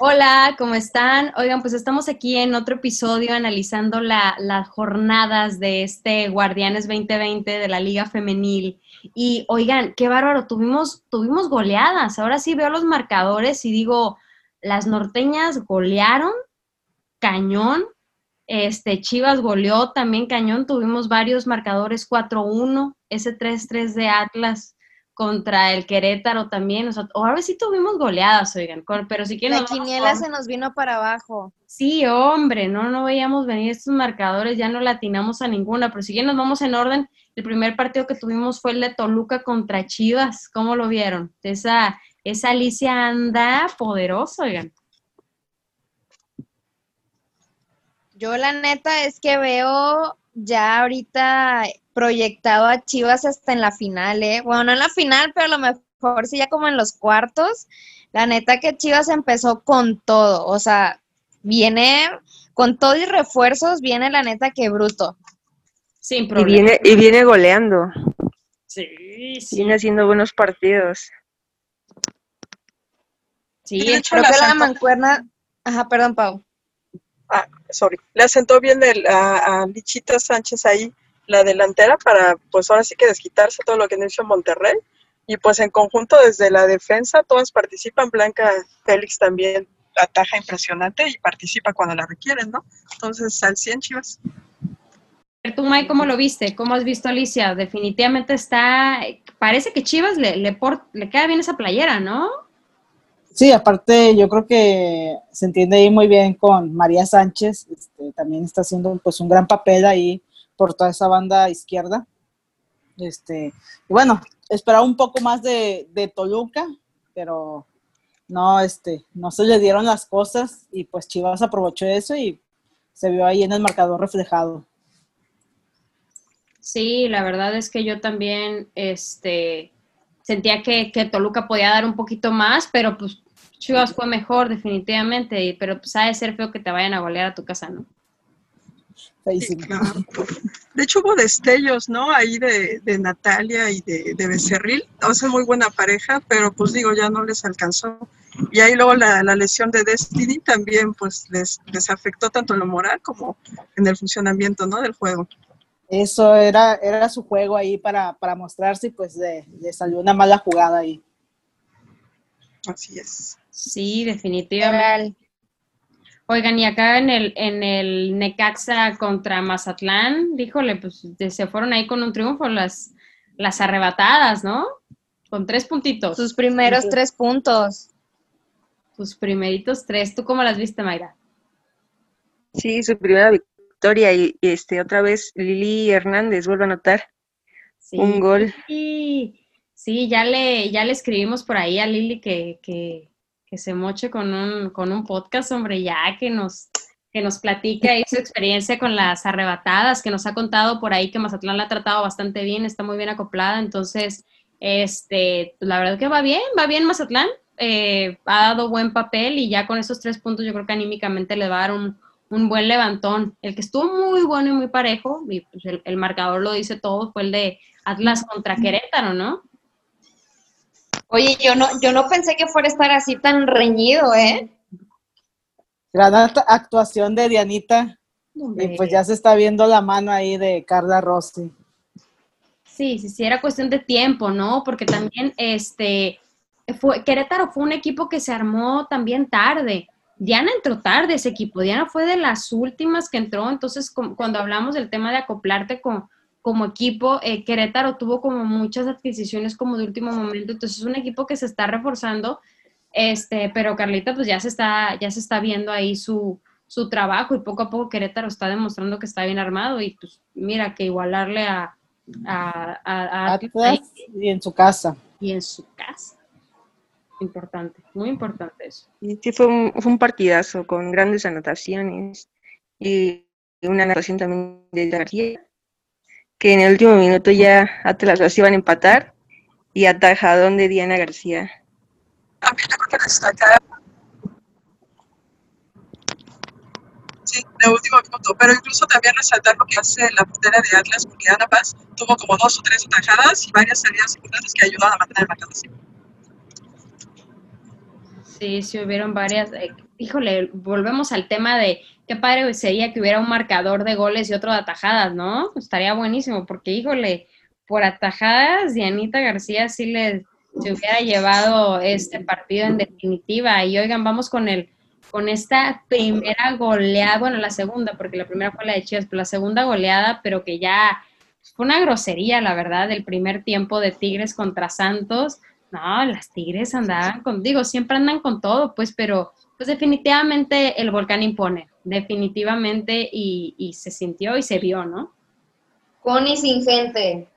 Hola, ¿cómo están? Oigan, pues estamos aquí en otro episodio analizando las jornadas de este Guardianes 2020 de la Liga Femenil. Y oigan, qué bárbaro, tuvimos, tuvimos goleadas. Ahora sí veo los marcadores y digo, las norteñas golearon, cañón. Este, Chivas goleó también cañón, tuvimos varios marcadores 4-1, ese 3-3 de Atlas contra el Querétaro también. O sea, ahora sí tuvimos goleadas, oigan, pero sí que La quiniela se nos vino para abajo. Sí, hombre, no, no veíamos venir estos marcadores, ya no latinamos a ninguna, pero si nos vamos en orden, el primer partido que tuvimos fue el de Toluca contra Chivas. ¿Cómo lo vieron? Esa, esa Alicia anda poderosa, oigan. Yo la neta es que veo ya ahorita proyectado a Chivas hasta en la final, ¿eh? Bueno, no en la final, pero a lo mejor sí ya como en los cuartos. La neta que Chivas empezó con todo, o sea, viene con todo y refuerzos, viene la neta que bruto. Sin problema. Y viene, y viene goleando. Sí, sí. Viene haciendo buenos partidos. Sí, creo que la mancuerna... Ajá, perdón, Pau. Ah, sorry. Le asentó bien el, a, a Lichita Sánchez ahí la delantera para, pues ahora sí que desquitarse todo lo que han hecho Monterrey. Y pues en conjunto desde la defensa todas participan. Blanca Félix también ataja impresionante y participa cuando la requieren, ¿no? Entonces, al 100 Chivas. ¿Tú, May, cómo lo viste? ¿Cómo has visto Alicia? Definitivamente está, parece que Chivas le, le, le queda bien esa playera, ¿no? Sí, aparte yo creo que se entiende ahí muy bien con María Sánchez, este, también está haciendo pues un gran papel ahí por toda esa banda izquierda. Este, y bueno, esperaba un poco más de, de, Toluca, pero no, este, no se le dieron las cosas y pues Chivas aprovechó eso y se vio ahí en el marcador reflejado. Sí, la verdad es que yo también este, sentía que, que Toluca podía dar un poquito más, pero pues Chivas fue mejor definitivamente, pero pues ha de ser feo que te vayan a golear a tu casa, ¿no? De hecho hubo destellos, ¿no? Ahí de, de Natalia y de, de, Becerril. O sea, muy buena pareja, pero pues digo, ya no les alcanzó. Y ahí luego la, la lesión de Destiny también pues les, les, afectó tanto en lo moral como en el funcionamiento, ¿no? Del juego. Eso era, era su juego ahí para, para mostrarse y pues le, le salió una mala jugada ahí. Así es. Sí, definitivamente. Oigan, y acá en el, en el Necaxa contra Mazatlán, díjole, pues se fueron ahí con un triunfo las, las arrebatadas, ¿no? Con tres puntitos. Sus primeros tres puntos. Sus primeritos tres. ¿Tú cómo las viste, Mayra? Sí, su primera victoria y este otra vez Lili Hernández vuelve a anotar sí. un gol. Sí, sí, ya le, ya le escribimos por ahí a Lili que, que que se moche con un, con un podcast, hombre, ya que nos, que nos platique ahí su experiencia con las arrebatadas, que nos ha contado por ahí que Mazatlán la ha tratado bastante bien, está muy bien acoplada, entonces, este, la verdad que va bien, va bien Mazatlán, eh, ha dado buen papel y ya con esos tres puntos yo creo que anímicamente le va a dar un, un buen levantón. El que estuvo muy bueno y muy parejo, y pues el, el marcador lo dice todo, fue el de Atlas contra Querétaro, ¿no? Oye, yo no, yo no pensé que fuera a estar así tan reñido, ¿eh? Gran actuación de Dianita. Hombre. Y pues ya se está viendo la mano ahí de Carla Rossi. Sí, sí, sí, era cuestión de tiempo, ¿no? Porque también este fue, Querétaro fue un equipo que se armó también tarde. Diana entró tarde ese equipo. Diana fue de las últimas que entró. Entonces, cuando hablamos del tema de acoplarte con, como equipo, eh, Querétaro tuvo como muchas adquisiciones como de último momento, entonces es un equipo que se está reforzando, este, pero Carlita pues ya se está, ya se está viendo ahí su, su trabajo y poco a poco Querétaro está demostrando que está bien armado y pues mira que igualarle a, a, a, a Atlas y en su casa. Y en su casa. importante, muy importante eso. Sí, fue un, fue un partidazo con grandes anotaciones y una anotación también de García, que en el último minuto ya Atlas las iban a empatar y atajadón de Diana García. También yo creo que destacar Sí, de último minuto, pero incluso también resaltar lo que hace la portera de Atlas, porque Ana Paz tuvo como dos o tres atajadas y varias salidas importantes que ayudaron a mantener el marcador. Sí, sí hubieron varias. Híjole, volvemos al tema de qué padre sería que hubiera un marcador de goles y otro de atajadas, ¿no? Estaría buenísimo, porque híjole, por atajadas, Dianita García sí le se hubiera llevado este partido en definitiva. Y oigan, vamos con el con esta primera goleada, bueno, la segunda, porque la primera fue la de Chivas, pero la segunda goleada, pero que ya fue una grosería, la verdad, del primer tiempo de Tigres contra Santos. No, las Tigres andaban con, digo, siempre andan con todo, pues, pero pues definitivamente el volcán impone, definitivamente, y, y se sintió y se vio, ¿no? Con y sin gente.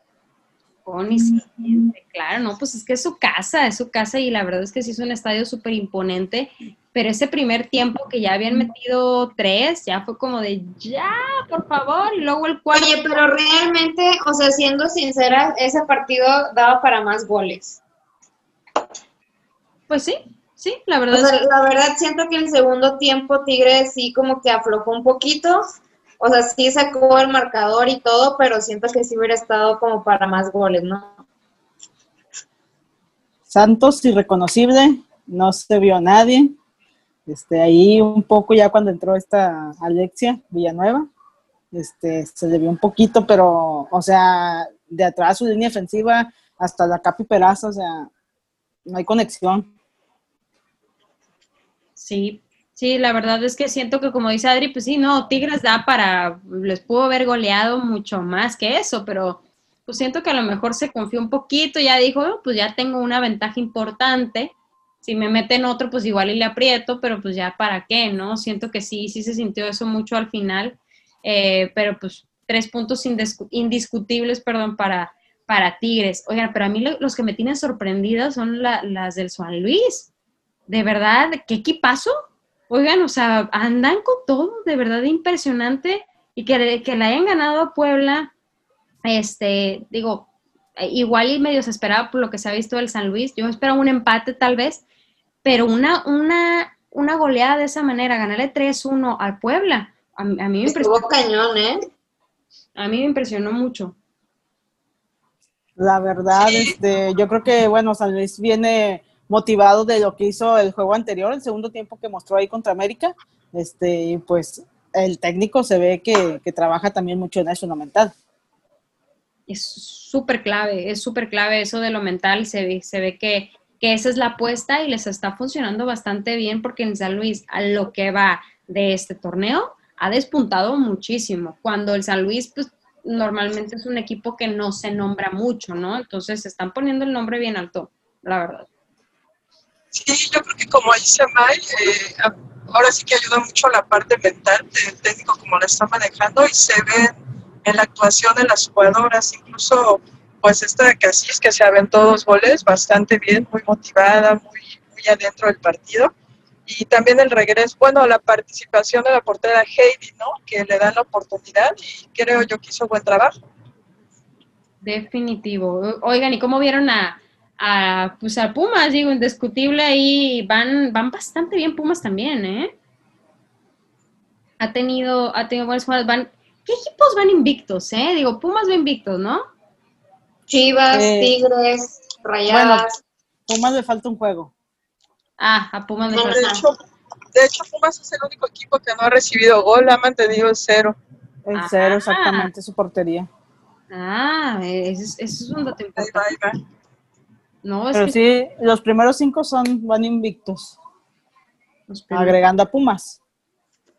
Con y sin gente, claro, no, pues es que es su casa, es su casa y la verdad es que sí es un estadio súper imponente, pero ese primer tiempo que ya habían metido tres, ya fue como de, ya, por favor, y luego el cuarto. Oye, pero realmente, o sea, siendo sincera, ese partido daba para más goles. Pues sí, sí, la O verdad es sea, que la verdad siento que en el segundo tiempo Tigres sí como que aflojó un poquito. O sea, sí sacó el marcador y todo, pero siento que sí hubiera estado como para más goles, ¿no? Santos irreconocible, no se vio a nadie. Este, ahí un poco ya cuando entró esta Alexia Villanueva, este, se le vio un poquito, pero, o sea, de atrás su línea defensiva hasta la Capi Peraza, o sea, no hay conexión. Sí, sí, la verdad es que siento que como dice Adri, pues sí, no, Tigres da para, les pudo haber goleado mucho más que eso, pero pues siento que a lo mejor se confió un poquito, ya dijo, "Oh, pues ya tengo una ventaja importante, si me meten otro, pues igual y le aprieto, pero pues ya para qué, ¿no? Siento que sí, sí se sintió eso mucho al final, eh, pero pues tres puntos indiscu- indiscutibles, perdón, para, para Tigres. Oigan, pero a mí lo- los que me tienen sorprendida son la- las del San Luis. De verdad, qué equipazo. Oigan, o sea, andan con todo, de verdad impresionante. Y que, que le hayan ganado a Puebla, este, digo, igual y medio se esperaba por lo que se ha visto del San Luis. Yo esperaba un empate tal vez, pero una, una, una goleada de esa manera, ganarle 3-1 al Puebla, a, mí- a mí me impresionó, Estuvo cañón, ¿eh? a mí me impresionó mucho. La verdad, este, yo creo que, bueno, San Luis viene motivado de lo que hizo el juego anterior, el segundo tiempo que mostró ahí contra América. Este, pues el técnico se ve que, trabaja también mucho en eso, lo mental. es súper clave, es súper clave eso de lo mental, se ve, se ve que, que esa es la apuesta y les está funcionando bastante bien porque en San Luis, a lo que va de este torneo, ha despuntado muchísimo. Cuando el San Luis, pues normalmente es un equipo que no se nombra mucho, ¿no? Entonces se están poniendo el nombre bien alto, la verdad. Sí, yo creo que como dice May, eh, ahora sí que ayuda mucho la parte mental del técnico como la está manejando y se ve en la actuación de las jugadoras, incluso pues esta de que se aventó dos goles bastante bien, muy motivada, muy, muy adentro del partido. Y también el regreso, bueno, la participación de la portera Heidi, ¿no? Que le dan la oportunidad y creo yo que hizo buen trabajo. Definitivo. Oigan, ¿y cómo vieron a, a, pues a Pumas? Digo, indiscutible ahí, van, van bastante bien Pumas también, ¿eh? Ha tenido, ha tenido buenas jugadas. Van, ¿Qué equipos van invictos, eh? Digo, Pumas va invictos, ¿no? Chivas, Eh, Tigres, Rayadas. Pumas le falta un juego. Ah, a Pumas le No, falta. De hecho, de hecho, Pumas es el único equipo que no ha recibido gol, ha mantenido el cero. Ajá. cero exactamente su portería. Ah, ese es, ese es un dato Ahí va, importante. ahí va. No, es Pero que sí, los primeros cinco son, van invictos, agregando a Pumas.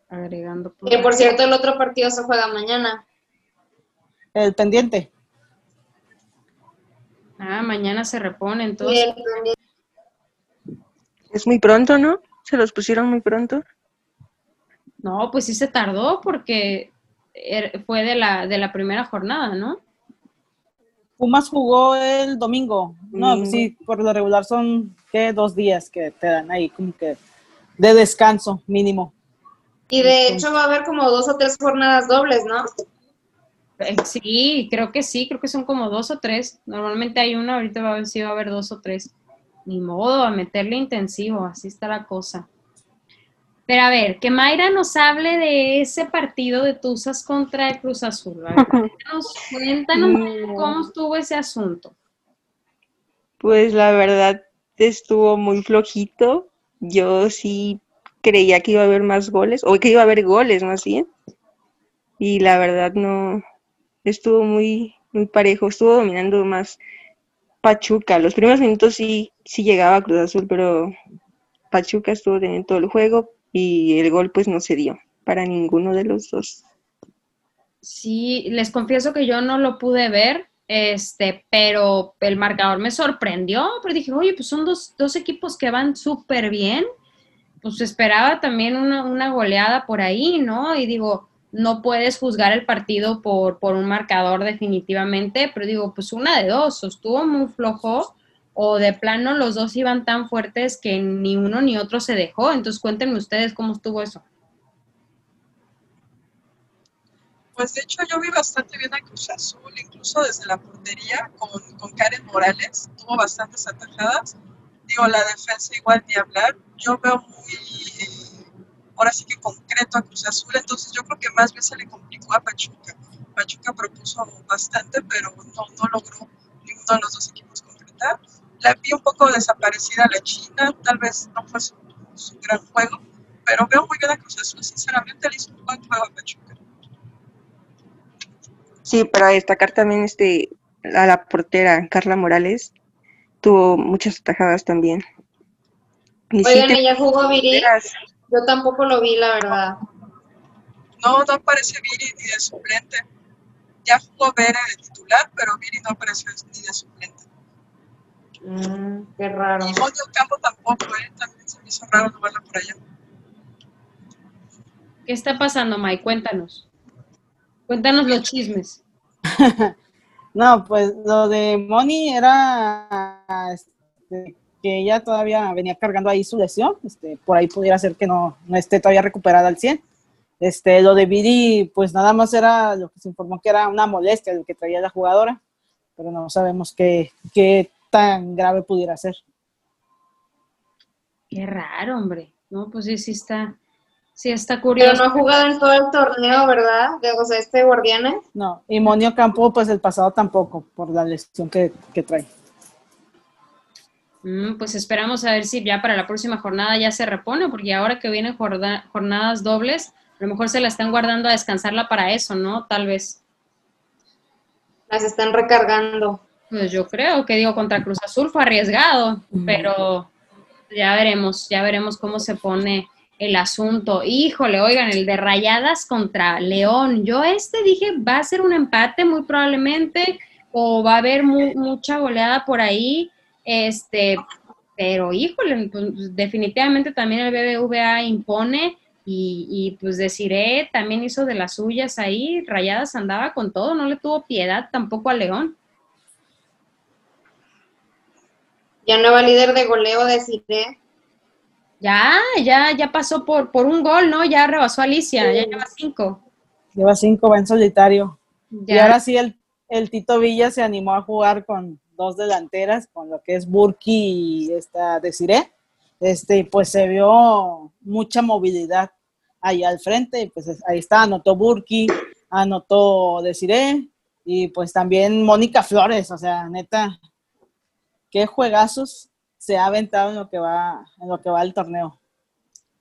agregando. Que por cierto, el otro partido se juega mañana. El pendiente. Ah, mañana se repone, entonces. Es muy pronto, ¿no? Se los pusieron muy pronto. No, pues sí se tardó porque er- fue de la, de la primera jornada, ¿no? Pumas jugó el domingo. No, Domingo. sí, por lo regular son ¿qué? dos días que te dan ahí como que de descanso mínimo. Y de hecho va a haber como dos o tres jornadas dobles, ¿no? Eh, Sí, creo que sí, creo que son como dos o tres. Normalmente hay una, ahorita va a ver si va a haber dos o tres. Ni modo, a meterle intensivo, así está la cosa. Pero a ver, que Mayra nos hable de ese partido de Tuzas contra el Cruz Azul. A ver, cuéntanos, cómo estuvo ese asunto. Pues la verdad estuvo muy flojito. Yo sí creía que iba a haber más goles, o que iba a haber goles más bien. Y la verdad no, estuvo muy, muy parejo, estuvo dominando más Pachuca. Los primeros minutos sí, sí llegaba Cruz Azul, pero Pachuca estuvo teniendo todo el juego y el gol pues no se dio para ninguno de los dos. Sí, les confieso que yo no lo pude ver, este, pero el marcador me sorprendió, pero dije, oye, pues son dos, dos equipos que van súper bien, pues esperaba también una, una goleada por ahí, ¿no? Y digo, no puedes juzgar el partido por, por un marcador definitivamente, pero digo, pues una de dos, estuvo muy flojo o de plano los dos iban tan fuertes que ni uno ni otro se dejó, entonces cuéntenme ustedes cómo estuvo eso. Pues de hecho yo vi bastante bien a Cruz Azul, incluso desde la portería con, con Karen Morales, tuvo bastantes atajadas. Digo, la defensa igual ni hablar. Yo veo muy, eh, ahora sí que concreto a Cruz Azul, entonces yo creo que más bien se le complicó a Pachuca. Pachuca propuso bastante, pero no, no logró ninguno de los dos equipos. La vi un poco desaparecida la China, tal vez no fue su, su gran juego, pero veo muy bien a Cruz Azul, sinceramente le hizo un buen juego a Pachuca. Sí, para destacar también este a la portera Carla Morales, tuvo muchas atajadas también. Sí Oigan, te- ¿y ya jugó Viri? Yo tampoco lo vi, la verdad. No, no aparece Viri ni de suplente. Ya jugó Vera de titular, pero Viri no apareció ni de suplente. Mm, qué raro. Y Mondo Campo tampoco, ¿eh? También se me hizo raro no verla por allá. ¿Qué está pasando, Mike? Cuéntanos. Cuéntanos los chismes. No, pues lo de Moni era este, que ella todavía venía cargando ahí su lesión, este, por ahí pudiera ser que no, no esté todavía recuperada al 100. Este, lo de Viri, pues nada más era lo que se informó que era una molestia lo que traía la jugadora, pero no sabemos qué, qué tan grave pudiera ser. Qué raro, hombre. No, pues sí, sí está, sí está Pero curioso. no ha jugado en todo el torneo, ¿verdad? De, o sea, este Guardianes. No, y Moni Ocampo, pues el pasado tampoco, por la lesión que, que trae. Mm, pues esperamos a ver si ya para la próxima jornada ya se repone, porque ahora que vienen jorda- jornadas dobles, a lo mejor se la están guardando a descansarla para eso, ¿no? Tal vez. Las están recargando. Pues yo creo que digo contra Cruz Azul fue arriesgado, pero ya veremos, ya veremos cómo se pone el asunto. Híjole, oigan, el de Rayadas contra León. Yo este dije va a ser un empate muy probablemente o va a haber mu- mucha goleada por ahí. Este, pero híjole, pues, definitivamente también el BBVA impone y, y pues deciré, también hizo de las suyas ahí. Rayadas andaba con todo, no le tuvo piedad tampoco a León. Ya nueva líder de goleo de Cire. Ya, ya, ya pasó por, por un gol, ¿no? Ya rebasó a Alicia, ya lleva cinco. Lleva cinco, va en solitario. Y Ya, ahora sí el, el Tito Villa se animó a jugar con dos delanteras, con lo que es Burki y esta Desiree. Este, y pues se vio mucha movilidad ahí al frente, y pues es- ahí está, anotó Burki, anotó Desiree, y pues también Mónica Flores, o sea, neta, qué juegazos se ha aventado en lo que va, en lo que va el torneo.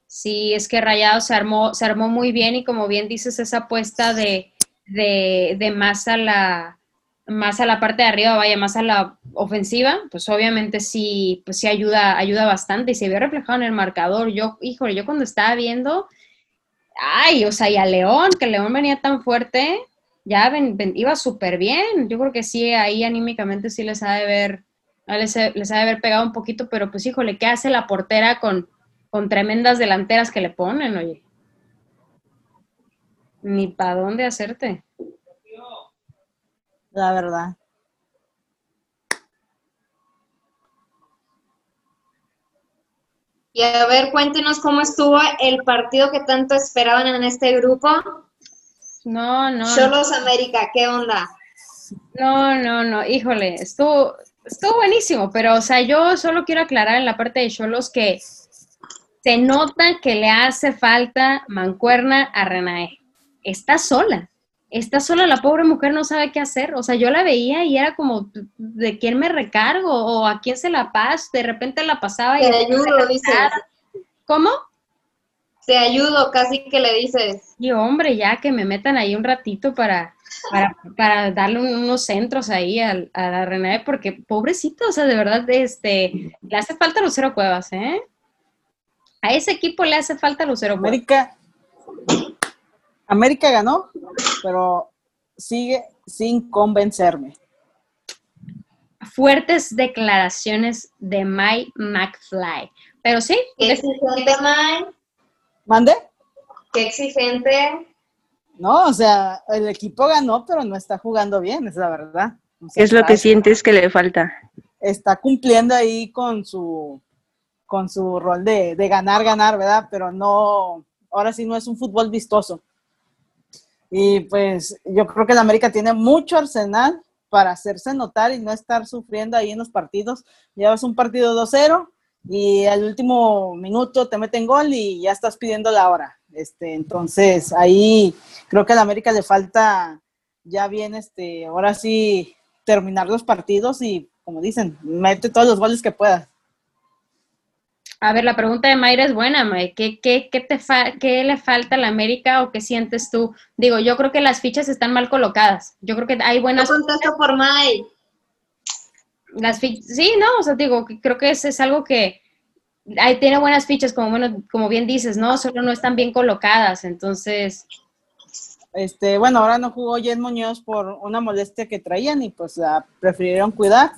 sí, es que Rayado se armó, se armó muy bien y como bien dices, esa apuesta de, de, de más a la más a la parte de arriba, vaya, más a la ofensiva, pues obviamente sí, pues sí ayuda, ayuda bastante y se vio reflejado en el marcador. Yo, híjole, yo cuando estaba viendo, ay, o sea, y a León, que León venía tan fuerte, ya iba súper bien. Yo creo que sí, ahí anímicamente sí les ha de ver, Ah, les, les, ha de haber pegado un poquito, pero pues híjole, ¿qué hace la portera con, con tremendas delanteras que le ponen, oye? Ni para dónde hacerte. La verdad. Y a ver, cuéntenos cómo estuvo el partido que tanto esperaban en este grupo. No, no. Cholos América, ¿qué onda? No, no, no, híjole, estuvo, estuvo buenísimo, pero o sea, yo solo quiero aclarar en la parte de Cholos que se nota que le hace falta mancuerna a Renae. Está sola, está sola, la pobre mujer no sabe qué hacer. O sea, yo la veía y era como, ¿de quién me recargo? ¿O a quién se la paso? De repente la pasaba y... Te ayudo, dices. ¿Cómo? Te ayudo, casi que le dices. Y hombre, ya que me metan ahí un ratito para, para, para darle un- unos centros ahí al- a, la Renae, porque pobrecito, o sea, de verdad, este, le hace falta Lucero Cuevas, ¿eh? A ese equipo le hace falta Lucero Cuevas. América, América ganó, pero sigue sin convencerme. Fuertes declaraciones de Mike McFly. Pero sí, Qué exigente, Mike. ¿Mande? Qué exigente. No, o sea, el equipo ganó, pero no está jugando bien, es la verdad. O sea, Es lo está- que sientes que le falta. está cumpliendo ahí con su con su rol de, de ganar, ganar, ¿verdad? Pero no, ahora sí no es un fútbol vistoso. Y pues yo creo que el América tiene mucho arsenal para hacerse notar y no estar sufriendo ahí en los partidos. Llevas un partido 2-0 y al último minuto te meten gol y ya estás pidiendo la hora. Este, entonces ahí creo que al América le falta ya bien, este, ahora sí terminar los partidos y como dicen, mete todos los goles que puedas. A ver, la pregunta de Mayra es buena, May. ¿Qué, qué, qué te fa- qué le falta a la América o qué sientes tú? Digo, yo creo que las fichas están mal colocadas. Yo creo que hay No buenas... contesto por Mike. Las fichas, sí, no, o sea, digo, que creo que es, es algo que ahí tiene buenas fichas, como bueno, como bien dices, ¿no? Solo no están bien colocadas, entonces, Este, bueno, ahora no jugó Jen Muñoz por una molestia que traían y pues la prefirieron cuidar.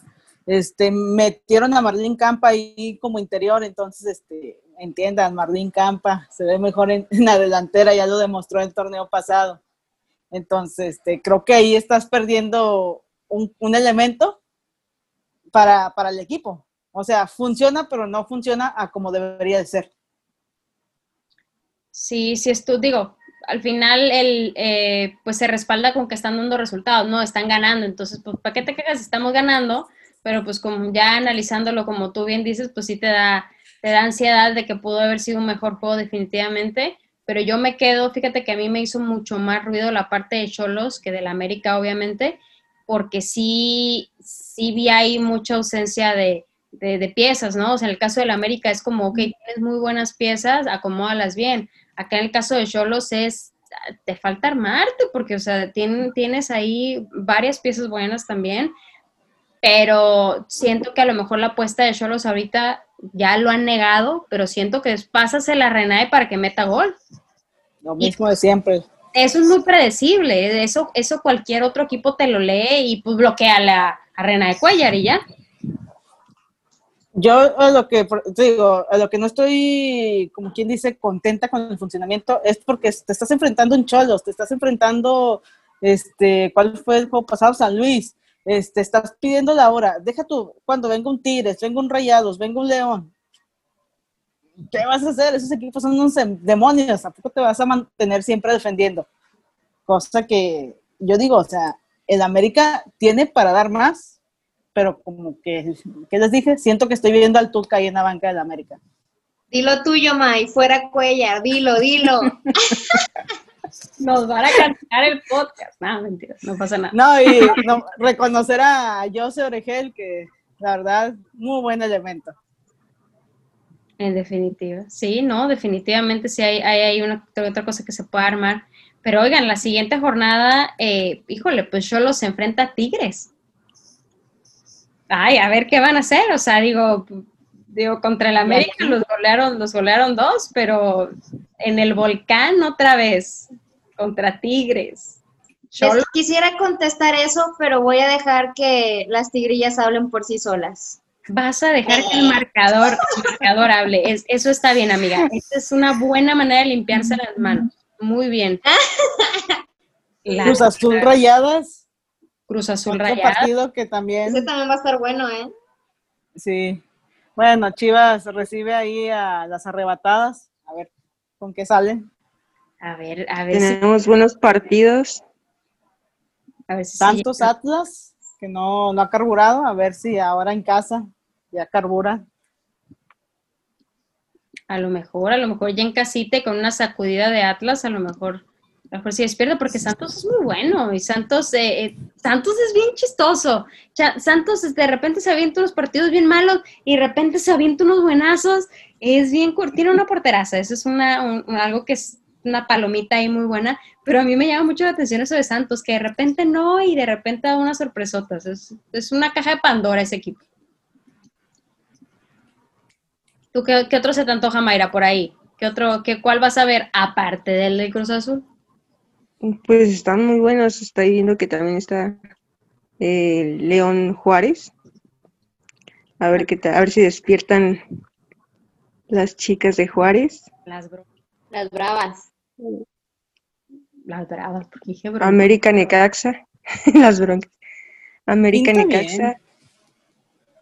Este, metieron a Marlene Campa ahí como interior, entonces, este, entiendan, Marlene Campa se ve mejor en, en la delantera, ya lo demostró el torneo pasado. Entonces, este, creo que ahí estás perdiendo un, un elemento para, para el equipo. O sea, funciona, pero no funciona a como debería de ser. sí, sí es tú, digo, al final el, eh, pues se respalda con que están dando resultados, ¿no? Están ganando, entonces, pues, ¿para qué te quejas? Estamos ganando, pero pues como ya analizándolo como tú bien dices, pues sí te da, te da ansiedad de que pudo haber sido un mejor juego definitivamente, pero yo me quedo, fíjate que a mí me hizo mucho más ruido la parte de Cholos que de la América, obviamente, porque sí, sí vi ahí mucha ausencia de, de, de piezas, ¿no? O sea, en el caso de la América es como, ok, tienes muy buenas piezas, acomódalas bien. Acá en el caso de Cholos es, te falta armarte, porque, o sea, tien- tienes ahí varias piezas buenas también, pero siento que a lo mejor la apuesta de Cholos ahorita ya lo han negado, pero siento que es pásasela a Renae para que meta gol. Lo mismo de siempre. Eso es muy predecible, eso, eso cualquier otro equipo te lo lee y pues bloquea la, a Renae Cuellar y ya. Yo a lo que digo, a lo que no estoy, como quien dice, contenta con el funcionamiento es porque te estás enfrentando en Cholos, te estás enfrentando, este, ¿cuál fue el juego pasado? San Luis, este, estás pidiendo la hora, deja tú, cuando venga un Tigres, venga un Rayados, venga un León, ¿qué vas a hacer? Esos equipos son unos em- demonios, ¿a poco te vas a mantener siempre defendiendo? Cosa que yo digo, o sea, el América tiene para dar más, pero como que, ¿qué les dije? Siento que estoy viendo al Tuca ahí en la banca del América. Dilo tuyo, Mike. Fuera Cuellar. Dilo, dilo. Nos van a cancelar el podcast. No, mentira, no pasa nada. No, y no, reconocer a Jose Oregel, que la verdad, muy buen elemento. En definitiva. Sí, no, definitivamente sí hay, hay, hay una otra cosa que se puede armar. Pero oigan, la siguiente jornada, eh, híjole, pues Cholos se enfrenta a Tigres. Ay, a ver qué van a hacer. O sea, digo, digo, contra el América los golearon, los golearon dos, pero en el volcán otra vez, contra Tigres. Cholos, quisiera contestar eso, pero voy a dejar que las tigrillas hablen por sí solas. vas a dejar que el marcador, el marcador hable. Es- eso está bien, amiga. Esa es una buena manera de limpiarse las manos. Muy bien. Cruz Azul Rayadas, Cruz Azul otro Rayada. partido que también, Ese también va a estar bueno, ¿eh? sí, Bueno, Chivas recibe ahí a las arrebatadas. A ver con qué salen. A ver, a ver si, Tenemos buenos partidos. a ver si Santos Atlas, que no, no ha carburado. A ver si ahora en casa ya carbura. a lo mejor, a lo mejor ya en casita con una sacudida de Atlas, a lo mejor, a lo mejor sí despierta, porque Santos es muy bueno y Santos, eh, eh, Santos es bien chistoso. Santos de repente se avienta unos partidos bien malos y de repente se avienta unos buenazos. Es bien, tiene una porteraza, eso es una, un- algo que es una palomita ahí muy buena, pero a mí me llama mucho la atención eso de Santos, que de repente no y de repente da unas sorpresotas. Es, es una caja de Pandora ese equipo. ¿Tú qué, qué otro se te antoja, Mayra, por ahí? ¿Qué otro, qué, cuál vas a ver aparte del de Cruz Azul? Pues están muy buenos. Estoy viendo que también está eh, León Juárez. A ver qué tal, a ver si despiertan las chicas de Juárez. Las, bro- Las bravas. las bravas, porque dije bro. América Necaxa. las broncas. América Necaxa.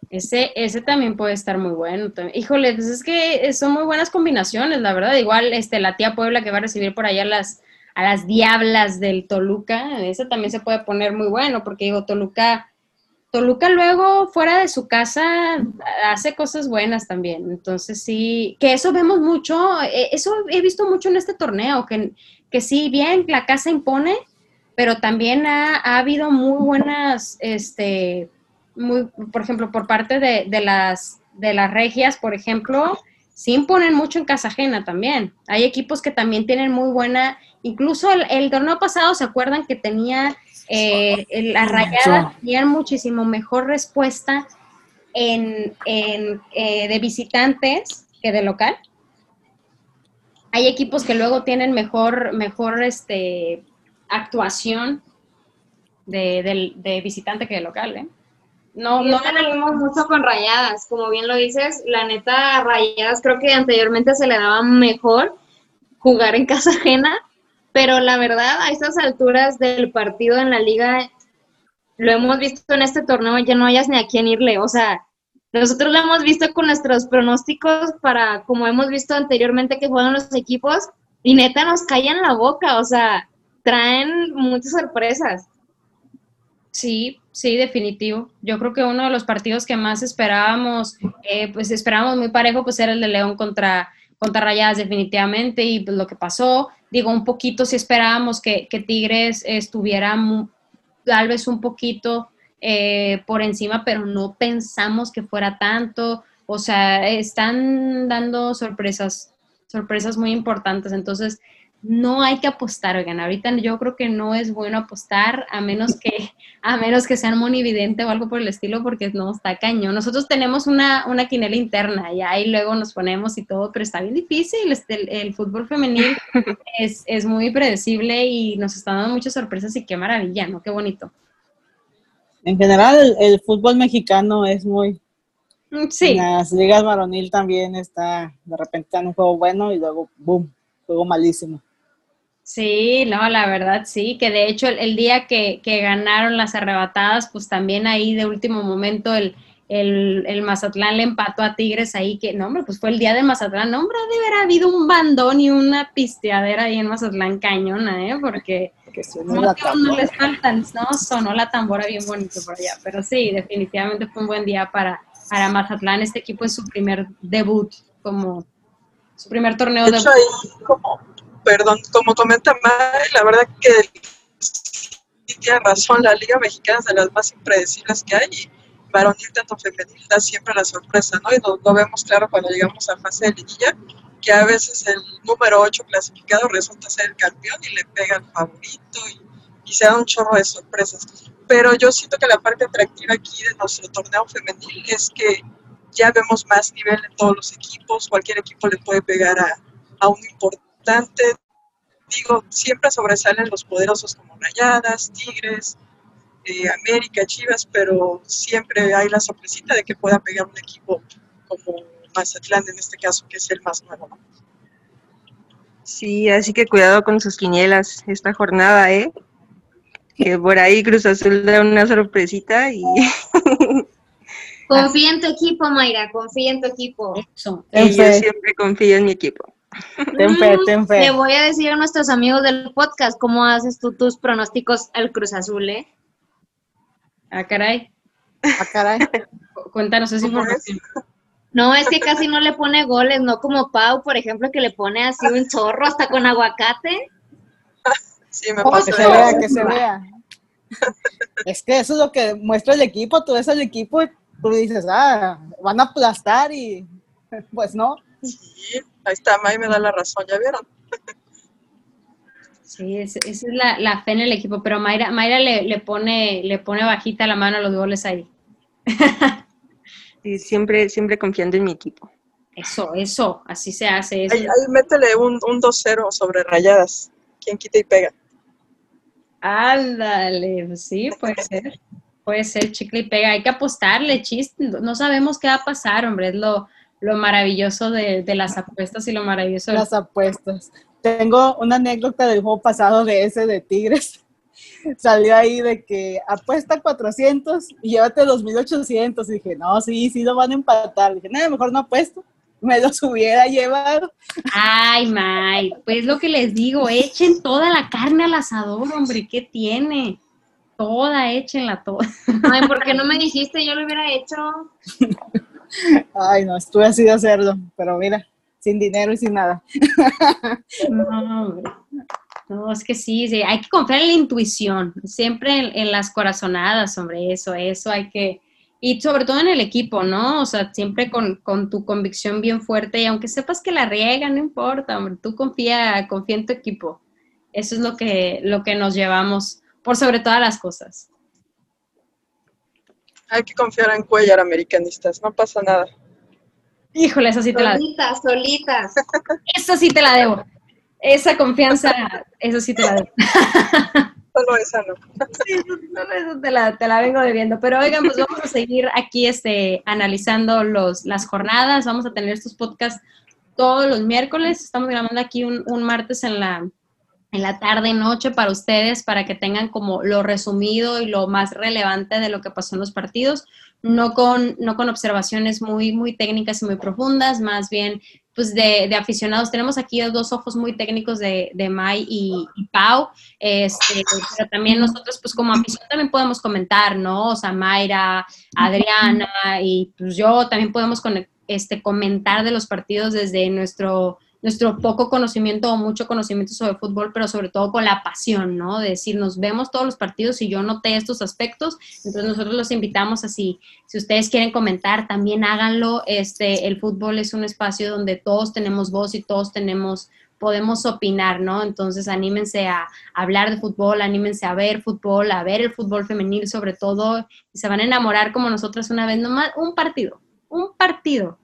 Ese, ese también puede estar muy bueno. Híjole, pues es que son muy buenas combinaciones, la verdad. Igual este, la tía Puebla que va a recibir por allá las, a las diablas del Toluca, ese también se puede poner muy bueno, porque digo, Toluca, Toluca luego fuera de su casa hace cosas buenas también. Entonces sí, que eso vemos mucho, eh, eso he visto mucho en este torneo, que, que sí, bien, la casa impone, pero también ha, ha habido muy buenas, este, muy, por ejemplo, por parte de, de las, de las regias, por ejemplo, sí imponen mucho en casa ajena también. Hay equipos que también tienen muy buena, incluso el, el torneo pasado, ¿se acuerdan que tenía eh, el- las rayadas tenían muchísimo mejor respuesta en, en, eh, de visitantes que de local? Hay equipos que luego tienen mejor, mejor este, actuación de, del- de visitante que de local, ¿eh? No, no, vimos mucho con rayadas, como bien lo dices, la neta, rayadas creo que anteriormente se le daba mejor jugar en casa ajena, pero la verdad, a estas alturas del partido en la liga, lo hemos visto en este torneo, ya no hayas ni a quién irle, o sea, nosotros lo hemos visto con nuestros pronósticos para, como hemos visto anteriormente que juegan los equipos, y neta nos callan la boca, o sea, traen muchas sorpresas. Sí, sí, definitivo. Yo creo que uno de los partidos que más esperábamos, eh, pues esperábamos muy parejo, pues era el de León contra, contra Rayadas definitivamente y pues lo que pasó, digo, un poquito si esperábamos que, que Tigres estuviera tal vez un poquito eh, por encima, pero no pensamos que fuera tanto. O sea, están dando sorpresas, sorpresas muy importantes. Entonces, no hay que apostar, oigan, ahorita yo creo que no es bueno apostar a menos que, a menos que sean monividente o algo por el estilo, porque no, está cañón. Nosotros tenemos una, una quinela interna y ahí luego nos ponemos y todo, pero está bien difícil, este, el, el fútbol femenil es, es muy predecible y nos está dando muchas sorpresas y qué maravilla, ¿no? Qué bonito. En general, el, el fútbol mexicano es muy. Mm, Sí, En las ligas varonil también está, de repente en un juego bueno y luego, boom, juego malísimo. Sí, no, la verdad sí, que de hecho el, el día que, que ganaron las arrebatadas, pues también ahí de último momento el, el, el Mazatlán le empató a Tigres ahí, que no, hombre, pues fue el día del Mazatlán, no, hombre, ha de haber habido un bandón y una pisteadera ahí en Mazatlán cañona, ¿eh? Porque no, no les faltan, no, sonó la tambora bien bonito por allá, pero sí, definitivamente fue un buen día para, para Mazatlán, este equipo es su primer debut como su primer torneo De de hecho, ahí, como, perdón, como comenta May, la verdad que sí tiene razón, la Liga Mexicana es de las más impredecibles que hay y varonil tanto femenil da siempre la sorpresa, ¿no? Y lo, lo vemos claro cuando llegamos a fase de liguilla, que a veces el número 8 clasificado resulta ser el campeón y le pega al favorito y, se da un chorro de sorpresas. Pero yo siento que la parte atractiva aquí de nuestro torneo femenil es que ya vemos más nivel en todos los equipos, cualquier equipo le puede pegar a, a un importante. Digo, siempre sobresalen los poderosos como Rayadas, Tigres, eh, América, Chivas, pero siempre hay la sorpresita de que pueda pegar un equipo como Mazatlán en este caso, que es el más nuevo. ¿no? Sí, así que cuidado con sus quinielas esta jornada, ¿eh? Que por ahí Cruz Azul da una sorpresita y, Confía en tu equipo, Mayra, confía en tu equipo. Eso. Y yo siempre confío en mi equipo. ten fe, ten fe. Le voy a decir a nuestros amigos del podcast cómo haces tú tus pronósticos al Cruz Azul, ¿eh? Ah, caray. Ah, caray. Cu- Cuéntanos esa información. No, es que casi no le pone goles, no como Pau, por ejemplo, que le pone así un chorro hasta con aguacate. Sí, me Que pasó. se vea, que se vea. Es que eso es lo que muestra el equipo, tú ves al equipo y tú dices, ah, van a aplastar y pues no. Sí, ahí está, May me da la razón, ¿ya vieron? Sí, es- esa es la, la fe en el equipo, pero Mayra, Mayra le, le pone, le pone bajita la mano a los goles ahí. Sí, siempre, siempre confiando en mi equipo. Eso, eso, así se hace. Eso. Ahí, ahí métele un, un 2-0 sobre rayadas. ¿Quién quita y pega? Ándale, pues sí, puede ser. Puede ser chicle y pega. Hay que apostarle, chiste. No sabemos qué va a pasar, hombre. Es lo, lo maravilloso de, de las apuestas y lo maravilloso del Las apuestas. Tengo una anécdota del juego pasado de ese de Tigres. Salió ahí de que apuesta 400 y llévate 2800. Y dije, no, sí, sí lo van a empatar. dije, nada, mejor no apuesto. Me los hubiera llevado. Ay, May, pues lo que les digo, echen toda la carne al asador, hombre, ¿qué tiene? Toda, échenla toda. Ay, ¿por qué no me dijiste? Yo lo hubiera hecho. Ay, no, estuve así de hacerlo. Pero mira, sin dinero y sin nada. No, hombre. No, es que sí, sí, hay que confiar en la intuición, siempre en, las corazonadas, hombre, eso, eso hay que, y sobre todo en el equipo, ¿no? O sea, siempre con, con tu convicción bien fuerte y aunque sepas que la riega, no importa, hombre, tú confía, confía en tu equipo. Eso es lo que, lo que nos llevamos por sobre todas las cosas. Hay que confiar en Cuellar, americanistas, no pasa nada. Híjole, esa sí te la Solitas, solitas. esa sí te la debo. Esa confianza, eso sí te la debo. Solo esa no. Sí, eso, solo eso te la, te la vengo debiendo. Pero oigan, pues vamos a seguir aquí este, analizando los, las jornadas. Vamos a tener estos podcasts todos los miércoles. Estamos grabando aquí un, un martes en la, en la tarde, noche para ustedes, para que tengan como lo resumido y lo más relevante de lo que pasó en los partidos. No con, no con observaciones muy, muy técnicas y muy profundas, más bien pues de, de aficionados. Tenemos aquí dos ojos muy técnicos de, de Mai y, Pau, este, pero también nosotros pues como afición también podemos comentar, ¿no? O sea, Mayra, Adriana y pues yo también podemos con- este, comentar de los partidos desde nuestro, nuestro poco conocimiento o mucho conocimiento sobre fútbol, pero sobre todo con la pasión, ¿no? De decir, nos vemos todos los partidos y yo noté estos aspectos, entonces nosotros los invitamos así, si ustedes quieren comentar, también háganlo, este, el fútbol es un espacio donde todos tenemos voz y todos tenemos podemos opinar, ¿no? Entonces anímense a, hablar de fútbol, anímense a ver fútbol, a ver el fútbol femenil sobre todo, y se van a enamorar como nosotras una vez, nomás un partido, un partido,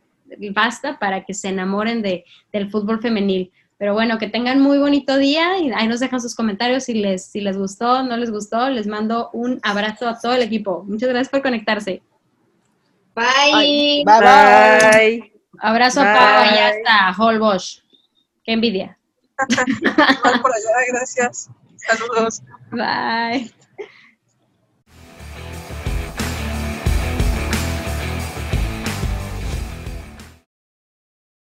basta para que se enamoren de, del fútbol femenil. Pero bueno, que tengan muy bonito día y ahí nos dejan sus comentarios si les, si les gustó, no les gustó. Les mando un abrazo a todo el equipo. Muchas gracias por conectarse. Bye. Bye, bye. Bye. Abrazo a Bye. Pau y hasta Holbosch. Qué envidia. Igual por allá, gracias. Saludos. Bye.